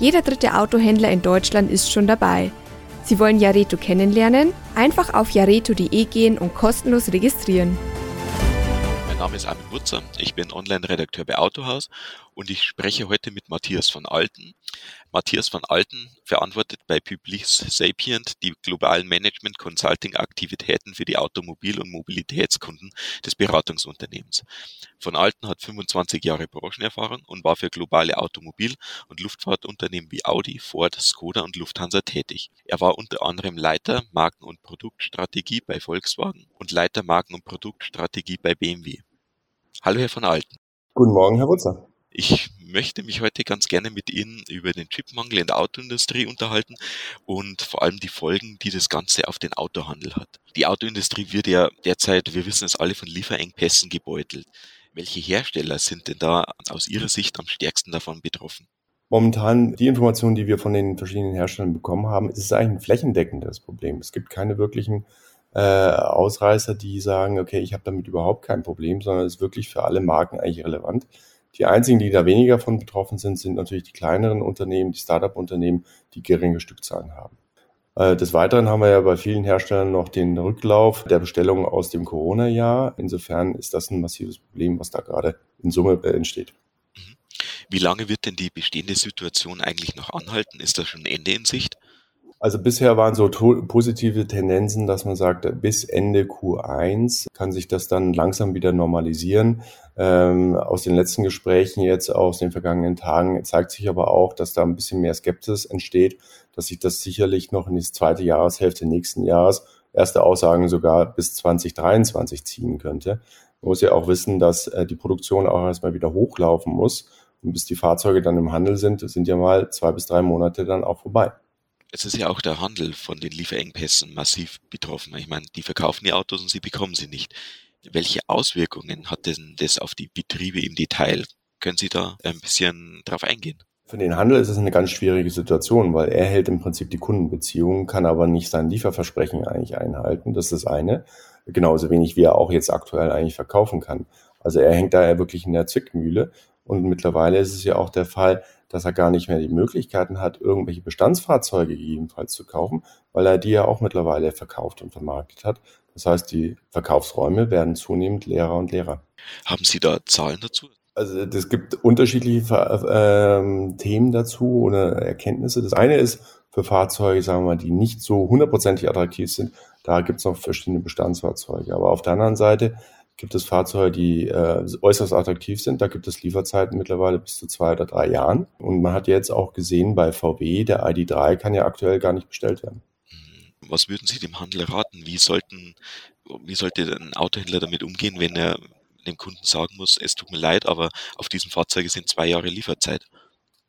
Jeder dritte Autohändler in Deutschland ist schon dabei. Sie wollen Jareto kennenlernen? Einfach auf jareto.de gehen und kostenlos registrieren. Mein Name ist Armin Wutzer, ich bin Online-Redakteur bei Autohaus und ich spreche heute mit Matthias von Alten. Matthias von Alten verantwortet bei Publis Sapient die globalen Management Consulting Aktivitäten für die Automobil- und Mobilitätskunden des Beratungsunternehmens. Von Alten hat 25 Jahre Branchenerfahrung und war für globale Automobil- und Luftfahrtunternehmen wie Audi, Ford, Skoda und Lufthansa tätig. Er war unter anderem Leiter Marken- und Produktstrategie bei Volkswagen und Leiter Marken- und Produktstrategie bei BMW. Hallo, Herr von Alten. Guten Morgen, Herr Wutzer. Ich möchte mich heute ganz gerne mit Ihnen über den Chipmangel in der Autoindustrie unterhalten und vor allem die Folgen, die das Ganze auf den Autohandel hat. Die Autoindustrie wird ja derzeit, wir wissen es alle, von Lieferengpässen gebeutelt. Welche Hersteller sind denn da aus Ihrer Sicht am stärksten davon betroffen? Momentan die Informationen, die wir von den verschiedenen Herstellern bekommen haben, ist es eigentlich ein flächendeckendes Problem. Es gibt keine wirklichen äh, Ausreißer, die sagen, okay, ich habe damit überhaupt kein Problem, sondern es ist wirklich für alle Marken eigentlich relevant. Die einzigen, die da weniger von betroffen sind, sind natürlich die kleineren Unternehmen, die Startup-Unternehmen, die geringe Stückzahlen haben. Äh, des Weiteren haben wir ja bei vielen Herstellern noch den Rücklauf der Bestellungen aus dem Corona-Jahr. Insofern ist das ein massives Problem, was da gerade in Summe äh, entsteht. Mhm. Wie lange wird denn die bestehende Situation eigentlich noch anhalten? Ist da schon ein Ende in Sicht? Also bisher waren so positive Tendenzen, dass man sagt, bis Ende Q1 kann sich das dann langsam wieder normalisieren. Ähm, aus den letzten Gesprächen jetzt aus den vergangenen Tagen zeigt sich aber auch, dass da ein bisschen mehr Skepsis entsteht, dass sich das sicherlich noch in die zweite Jahreshälfte nächsten Jahres, erste Aussagen sogar bis 2023 ziehen könnte. Man muss ja auch wissen, dass äh, die Produktion auch erstmal wieder hochlaufen muss. Und bis die Fahrzeuge dann im Handel sind, sind ja mal zwei bis drei Monate dann auch vorbei es ist ja auch der Handel von den Lieferengpässen massiv betroffen. Ich meine, die verkaufen die Autos und sie bekommen sie nicht. Welche Auswirkungen hat denn das auf die Betriebe im Detail? Können Sie da ein bisschen drauf eingehen? Für den Handel ist es eine ganz schwierige Situation, weil er hält im Prinzip die Kundenbeziehungen, kann aber nicht sein Lieferversprechen eigentlich einhalten. Das ist das eine. Genauso wenig wie er auch jetzt aktuell eigentlich verkaufen kann. Also er hängt da ja wirklich in der Zwickmühle. Und mittlerweile ist es ja auch der Fall, dass er gar nicht mehr die Möglichkeiten hat, irgendwelche Bestandsfahrzeuge gegebenenfalls zu kaufen, weil er die ja auch mittlerweile verkauft und vermarktet hat. Das heißt, die Verkaufsräume werden zunehmend leerer und leerer. Haben Sie da Zahlen dazu? Also es gibt unterschiedliche äh, Themen dazu oder Erkenntnisse. Das eine ist für Fahrzeuge, sagen wir mal, die nicht so hundertprozentig attraktiv sind. Da gibt es noch verschiedene Bestandsfahrzeuge. Aber auf der anderen Seite gibt es Fahrzeuge, die äh, äußerst attraktiv sind. Da gibt es Lieferzeiten mittlerweile bis zu zwei oder drei Jahren. Und man hat jetzt auch gesehen bei VW, der ID3 kann ja aktuell gar nicht bestellt werden. Was würden Sie dem Handel raten? Wie sollten, wie sollte ein Autohändler damit umgehen, wenn er dem Kunden sagen muss, es tut mir leid, aber auf diesem Fahrzeug sind zwei Jahre Lieferzeit?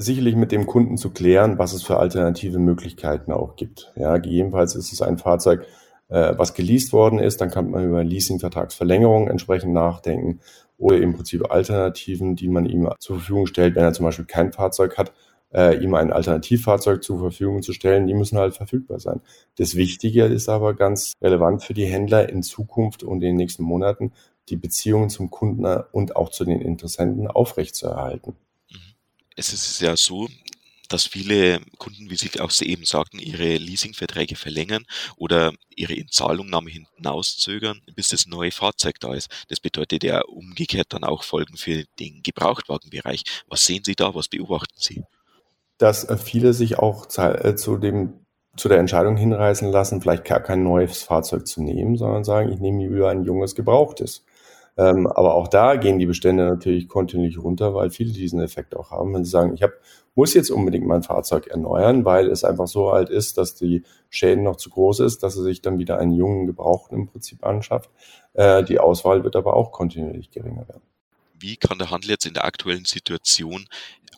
sicherlich mit dem Kunden zu klären, was es für alternative Möglichkeiten auch gibt. Ja, gegebenenfalls ist es ein Fahrzeug, äh, was geleast worden ist, dann kann man über Leasing-Vertragsverlängerung entsprechend nachdenken oder im Prinzip Alternativen, die man ihm zur Verfügung stellt, wenn er zum Beispiel kein Fahrzeug hat, äh, ihm ein Alternativfahrzeug zur Verfügung zu stellen, die müssen halt verfügbar sein. Das Wichtige ist aber ganz relevant für die Händler in Zukunft und in den nächsten Monaten, die Beziehungen zum Kunden und auch zu den Interessenten aufrechtzuerhalten. Es ist ja so, dass viele Kunden, wie Sie auch eben sagten, ihre Leasingverträge verlängern oder ihre Inzahlungnahme hinten auszögern, bis das neue Fahrzeug da ist. Das bedeutet ja umgekehrt dann auch Folgen für den Gebrauchtwagenbereich. Was sehen Sie da? Was beobachten Sie? Dass äh, viele sich auch äh, zu dem zu der Entscheidung hinreißen lassen, vielleicht gar kein neues Fahrzeug zu nehmen, sondern sagen, ich nehme lieber ein junges, gebrauchtes. Ähm, aber auch da gehen die Bestände natürlich kontinuierlich runter, weil viele diesen Effekt auch haben. Wenn sie sagen, ich hab, muss jetzt unbedingt mein Fahrzeug erneuern, weil es einfach so alt ist, dass die Schäden noch zu groß ist, dass er sich dann wieder einen jungen Gebrauchten im Prinzip anschafft. Äh, die Auswahl wird aber auch kontinuierlich geringer werden. Wie kann der Handel jetzt in der aktuellen Situation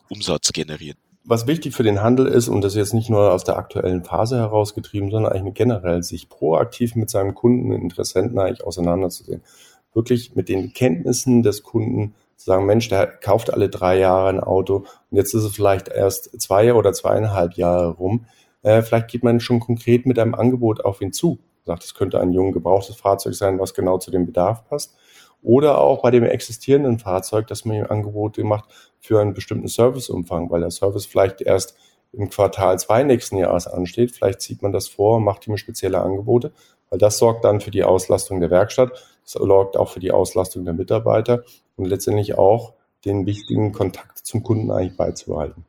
Umsatz generieren? Was wichtig für den Handel ist, und das jetzt nicht nur aus der aktuellen Phase herausgetrieben, sondern eigentlich generell, sich proaktiv mit seinem Kunden, Interessenten eigentlich auseinanderzusehen. Wirklich mit den Kenntnissen des Kunden zu sagen, Mensch, der kauft alle drei Jahre ein Auto und jetzt ist es vielleicht erst zwei oder zweieinhalb Jahre rum. Äh, vielleicht geht man schon konkret mit einem Angebot auf ihn zu. Sagt, es könnte ein jung gebrauchtes Fahrzeug sein, was genau zu dem Bedarf passt. Oder auch bei dem existierenden Fahrzeug, dass man ihm Angebote macht für einen bestimmten Serviceumfang, weil der Service vielleicht erst im Quartal zwei nächsten Jahres ansteht. Vielleicht zieht man das vor und macht ihm spezielle Angebote, weil das sorgt dann für die Auslastung der Werkstatt, das sorgt auch für die Auslastung der Mitarbeiter und letztendlich auch den wichtigen Kontakt zum Kunden eigentlich beizubehalten.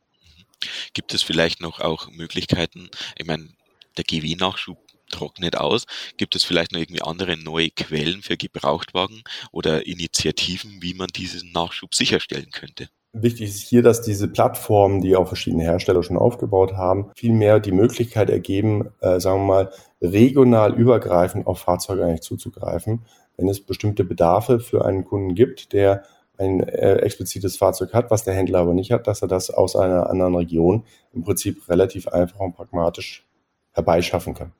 Gibt es vielleicht noch auch Möglichkeiten, ich meine, der GW-Nachschub trocknet aus. Gibt es vielleicht noch irgendwie andere neue Quellen für Gebrauchtwagen oder Initiativen, wie man diesen Nachschub sicherstellen könnte? Wichtig ist hier, dass diese Plattformen, die auch verschiedene Hersteller schon aufgebaut haben, viel mehr die Möglichkeit ergeben, äh, sagen wir mal, regional übergreifend auf Fahrzeuge eigentlich zuzugreifen. Wenn es bestimmte Bedarfe für einen Kunden gibt, der ein äh, explizites Fahrzeug hat, was der Händler aber nicht hat, dass er das aus einer anderen Region im Prinzip relativ einfach und pragmatisch herbeischaffen kann.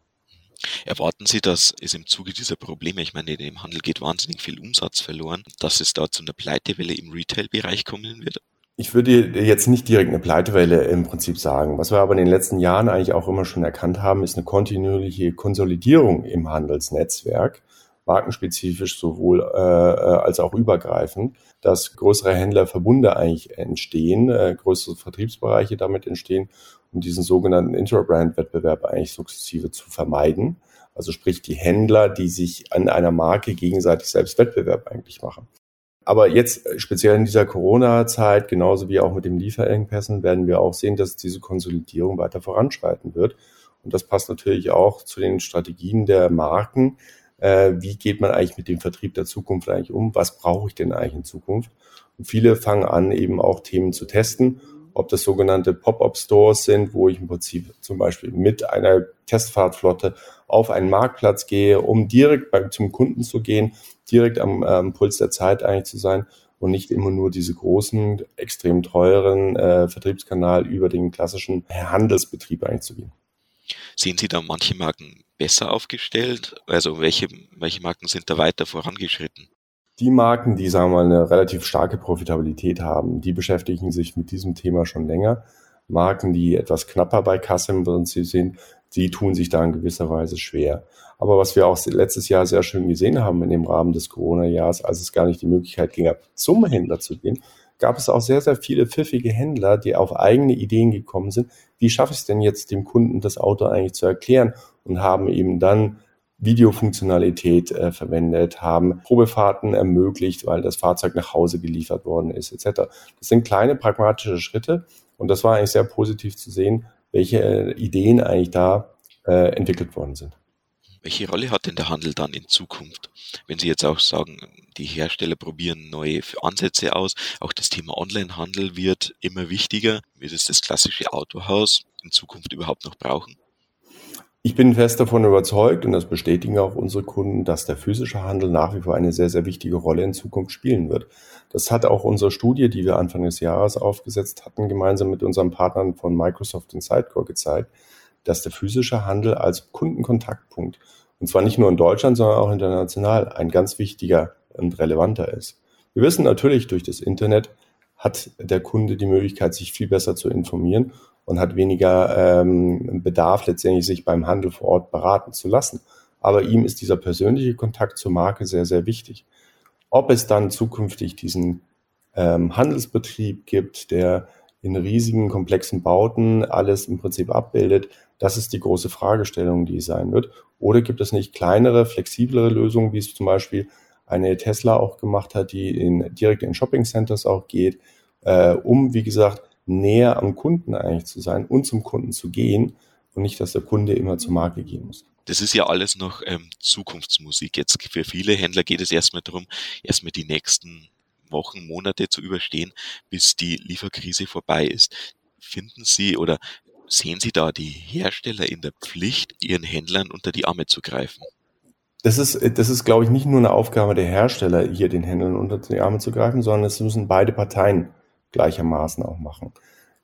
Erwarten Sie, dass es im Zuge dieser Probleme, ich meine, im Handel geht wahnsinnig viel Umsatz verloren, dass es da zu einer Pleitewelle im Retail-Bereich kommen wird? Ich würde jetzt nicht direkt eine Pleitewelle im Prinzip sagen. Was wir aber in den letzten Jahren eigentlich auch immer schon erkannt haben, ist eine kontinuierliche Konsolidierung im Handelsnetzwerk, markenspezifisch sowohl äh als auch übergreifend, dass größere Händlerverbunde eigentlich entstehen, äh, größere Vertriebsbereiche damit entstehen um diesen sogenannten Intrabrand-Wettbewerb eigentlich sukzessive zu vermeiden. Also sprich die Händler, die sich an einer Marke gegenseitig selbst Wettbewerb eigentlich machen. Aber jetzt äh, speziell in dieser Corona-Zeit, genauso wie auch mit dem Lieferengpässen, werden wir auch sehen, dass diese Konsolidierung weiter voranschreiten wird. Und das passt natürlich auch zu den Strategien der Marken. Äh, wie geht man eigentlich mit dem Vertrieb der Zukunft eigentlich um? Was brauche ich denn eigentlich in Zukunft? Und viele fangen an, eben auch Themen zu testen ob das sogenannte Pop-up-Stores sind, wo ich im Prinzip zum Beispiel mit einer Testfahrtflotte auf einen Marktplatz gehe, um direkt beim, zum Kunden zu gehen, direkt am ähm, Puls der Zeit eigentlich zu sein und nicht immer nur diese großen, extrem teuren äh, Vertriebskanal über den klassischen Handelsbetrieb eigentlich zu gehen. Sehen Sie da manche Marken besser aufgestellt? Also welche, welche Marken sind da weiter vorangeschritten? Die Marken, die, sagen wir mal, eine relativ starke Profitabilität haben, die beschäftigen sich mit diesem Thema schon länger. Marken, die etwas knapper bei Kasse im Prinzip sind, die tun sich da in gewisser Weise schwer. Aber was wir auch letztes Jahr sehr schön gesehen haben in dem Rahmen des Corona-Jahres, als es gar nicht die Möglichkeit ging, zum Händler zu gehen, gab es auch sehr, sehr viele pfiffige Händler, die auf eigene Ideen gekommen sind. Wie schaffe ich es denn jetzt, dem Kunden das Auto eigentlich zu erklären? Und haben eben dann Videofunktionalität äh, verwendet, haben Probefahrten ermöglicht, weil das Fahrzeug nach Hause geliefert worden ist, etc. Das sind kleine pragmatische Schritte und das war eigentlich sehr positiv zu sehen, welche äh, Ideen eigentlich da äh, entwickelt worden sind. Welche Rolle hat denn der Handel dann in Zukunft? Wenn Sie jetzt auch sagen, die Hersteller probieren neue Ansätze aus, auch das Thema Onlinehandel wird immer wichtiger. Wird es das klassische Autohaus in Zukunft überhaupt noch brauchen? Ich bin fest davon überzeugt, und das bestätigen auch unsere Kunden, dass der physische Handel nach wie vor eine sehr, sehr wichtige Rolle in Zukunft spielen wird. Das hat auch unsere Studie, die wir Anfang des Jahres aufgesetzt hatten, gemeinsam mit unseren Partnern von Microsoft und Sidecore gezeigt, dass der physische Handel als Kundenkontaktpunkt, und zwar nicht nur in Deutschland, sondern auch international, ein ganz wichtiger und relevanter ist. Wir wissen natürlich, durch das Internet hat der Kunde die Möglichkeit, sich viel besser zu informieren und hat weniger ähm, Bedarf, letztendlich sich beim Handel vor Ort beraten zu lassen. Aber ihm ist dieser persönliche Kontakt zur Marke sehr, sehr wichtig. Ob es dann zukünftig diesen ähm, Handelsbetrieb gibt, der in riesigen, komplexen Bauten alles im Prinzip abbildet, das ist die große Fragestellung, die sein wird. Oder gibt es nicht kleinere, flexiblere Lösungen, wie es zum Beispiel eine Tesla auch gemacht hat, die in, direkt in Shopping Centers auch geht, äh, um, wie gesagt, näher am Kunden eigentlich zu sein und zum Kunden zu gehen und nicht, dass der Kunde immer zur Marke gehen muss. Das ist ja alles noch ähm, Zukunftsmusik. Jetzt für viele Händler geht es erstmal darum, erstmal die nächsten Wochen, Monate zu überstehen, bis die Lieferkrise vorbei ist. Finden Sie oder sehen Sie da die Hersteller in der Pflicht, ihren Händlern unter die Arme zu greifen? Das ist, das ist, glaube ich, nicht nur eine Aufgabe der Hersteller, hier den Händlern unter die Arme zu greifen, sondern es müssen beide Parteien gleichermaßen auch machen.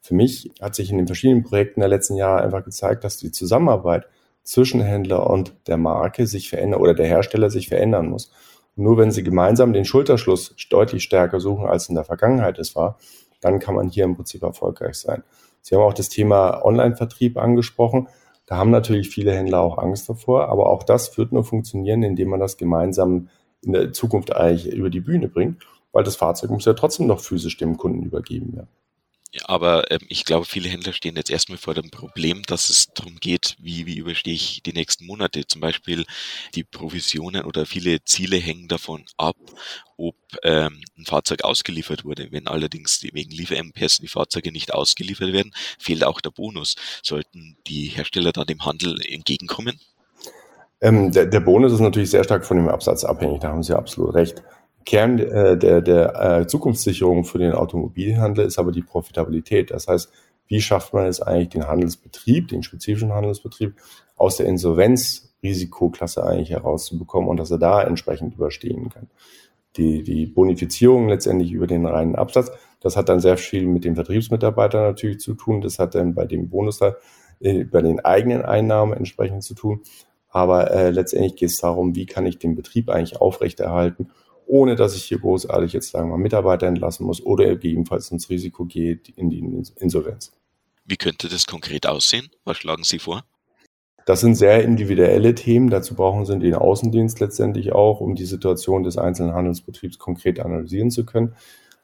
Für mich hat sich in den verschiedenen Projekten der letzten Jahre einfach gezeigt, dass die Zusammenarbeit zwischen Händler und der Marke sich verändern oder der Hersteller sich verändern muss. Nur wenn sie gemeinsam den Schulterschluss deutlich stärker suchen, als in der Vergangenheit es war, dann kann man hier im Prinzip erfolgreich sein. Sie haben auch das Thema Online-Vertrieb angesprochen. Da haben natürlich viele Händler auch Angst davor, aber auch das wird nur funktionieren, indem man das gemeinsam in der Zukunft eigentlich über die Bühne bringt, weil das Fahrzeug muss ja trotzdem noch physisch dem Kunden übergeben werden. Aber ähm, ich glaube, viele Händler stehen jetzt erstmal vor dem Problem, dass es darum geht, wie, wie überstehe ich die nächsten Monate. Zum Beispiel die Provisionen oder viele Ziele hängen davon ab, ob ähm, ein Fahrzeug ausgeliefert wurde. Wenn allerdings wegen Lieferengpässen die Fahrzeuge nicht ausgeliefert werden, fehlt auch der Bonus. Sollten die Hersteller da dem Handel entgegenkommen? Ähm, der, der Bonus ist natürlich sehr stark von dem Absatz abhängig, da haben Sie absolut recht. Kern äh, der, der äh, Zukunftssicherung für den Automobilhandel ist aber die Profitabilität. Das heißt, wie schafft man es eigentlich, den Handelsbetrieb, den spezifischen Handelsbetrieb aus der Insolvenzrisikoklasse eigentlich herauszubekommen und dass er da entsprechend überstehen kann. Die, die Bonifizierung letztendlich über den reinen Absatz, das hat dann sehr viel mit den Vertriebsmitarbeitern natürlich zu tun. Das hat dann bei dem Bonus äh, bei den eigenen Einnahmen entsprechend zu tun. Aber äh, letztendlich geht es darum, wie kann ich den Betrieb eigentlich aufrechterhalten ohne dass ich hier großartig jetzt sagen wir mal Mitarbeiter entlassen muss oder gegebenenfalls ins Risiko geht in die Insolvenz. Wie könnte das konkret aussehen? Was schlagen Sie vor? Das sind sehr individuelle Themen. Dazu brauchen Sie den Außendienst letztendlich auch, um die Situation des einzelnen Handelsbetriebs konkret analysieren zu können.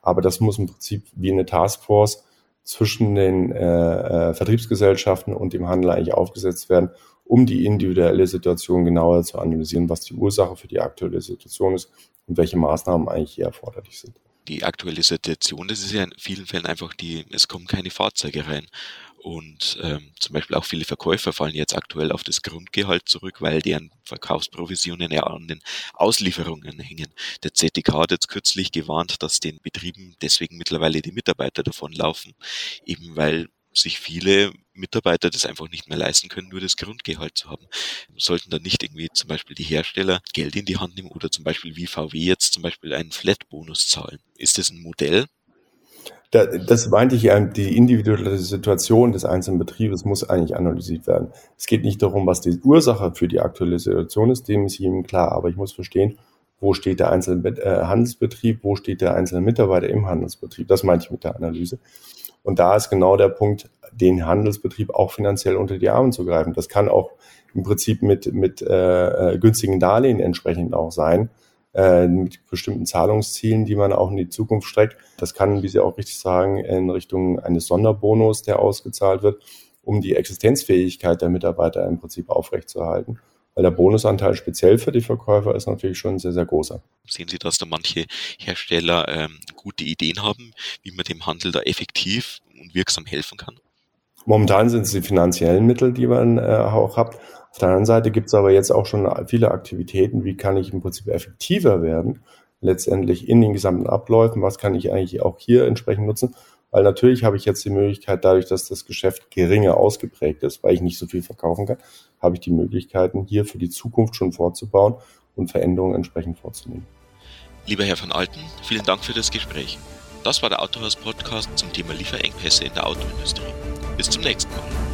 Aber das muss im Prinzip wie eine Taskforce zwischen den äh, äh, Vertriebsgesellschaften und dem Handel eigentlich aufgesetzt werden, um die individuelle Situation genauer zu analysieren, was die Ursache für die aktuelle Situation ist und welche Maßnahmen eigentlich hier erforderlich sind. Die aktuelle Situation, das ist ja in vielen Fällen einfach die, es kommen keine Fahrzeuge rein. Und ähm, zum Beispiel auch viele Verkäufer fallen jetzt aktuell auf das Grundgehalt zurück, weil deren Verkaufsprovisionen ja an den Auslieferungen hängen. Der ZDK hat jetzt kürzlich gewarnt, dass den Betrieben deswegen mittlerweile die Mitarbeiter davonlaufen, eben weil sich viele Mitarbeiter das einfach nicht mehr leisten können, nur das Grundgehalt zu haben. Sollten dann nicht irgendwie zum Beispiel die Hersteller Geld in die Hand nehmen oder zum Beispiel wie VW jetzt zum Beispiel einen Flat-Bonus zahlen? Ist das ein Modell? Das meinte ich, die individuelle Situation des einzelnen Betriebes muss eigentlich analysiert werden. Es geht nicht darum, was die Ursache für die aktuelle Situation ist, dem ist jedem klar, aber ich muss verstehen, wo steht der einzelne äh, Handelsbetrieb, wo steht der einzelne Mitarbeiter im Handelsbetrieb. Das meinte ich mit der Analyse. Und da ist genau der Punkt, den Handelsbetrieb auch finanziell unter die Arme zu greifen. Das kann auch im Prinzip mit, mit äh, äh, günstigen Darlehen entsprechend auch sein, äh, mit bestimmten Zahlungszielen, die man auch in die Zukunft streckt. Das kann, wie Sie auch richtig sagen, in Richtung eines Sonderbonus, der ausgezahlt wird, um die Existenzfähigkeit der Mitarbeiter im Prinzip aufrechtzuerhalten weil der Bonusanteil speziell für die Verkäufer ist natürlich schon sehr, sehr großer. Sehen Sie, dass da manche Hersteller ähm, gute Ideen haben, wie man dem Handel da effektiv und wirksam helfen kann? Momentan sind es die finanziellen Mittel, die man äh, auch hat. Auf der anderen Seite gibt es aber jetzt auch schon viele Aktivitäten, wie kann ich im Prinzip effektiver werden, letztendlich in den gesamten Abläufen, was kann ich eigentlich auch hier entsprechend nutzen. Weil natürlich habe ich jetzt die Möglichkeit, dadurch, dass das Geschäft geringer ausgeprägt ist, weil ich nicht so viel verkaufen kann, habe ich die Möglichkeiten, hier für die Zukunft schon vorzubauen und Veränderungen entsprechend vorzunehmen. Lieber Herr van Alten, vielen Dank für das Gespräch. Das war der Autohaus Podcast zum Thema Lieferengpässe in der Autoindustrie. Bis zum nächsten Mal.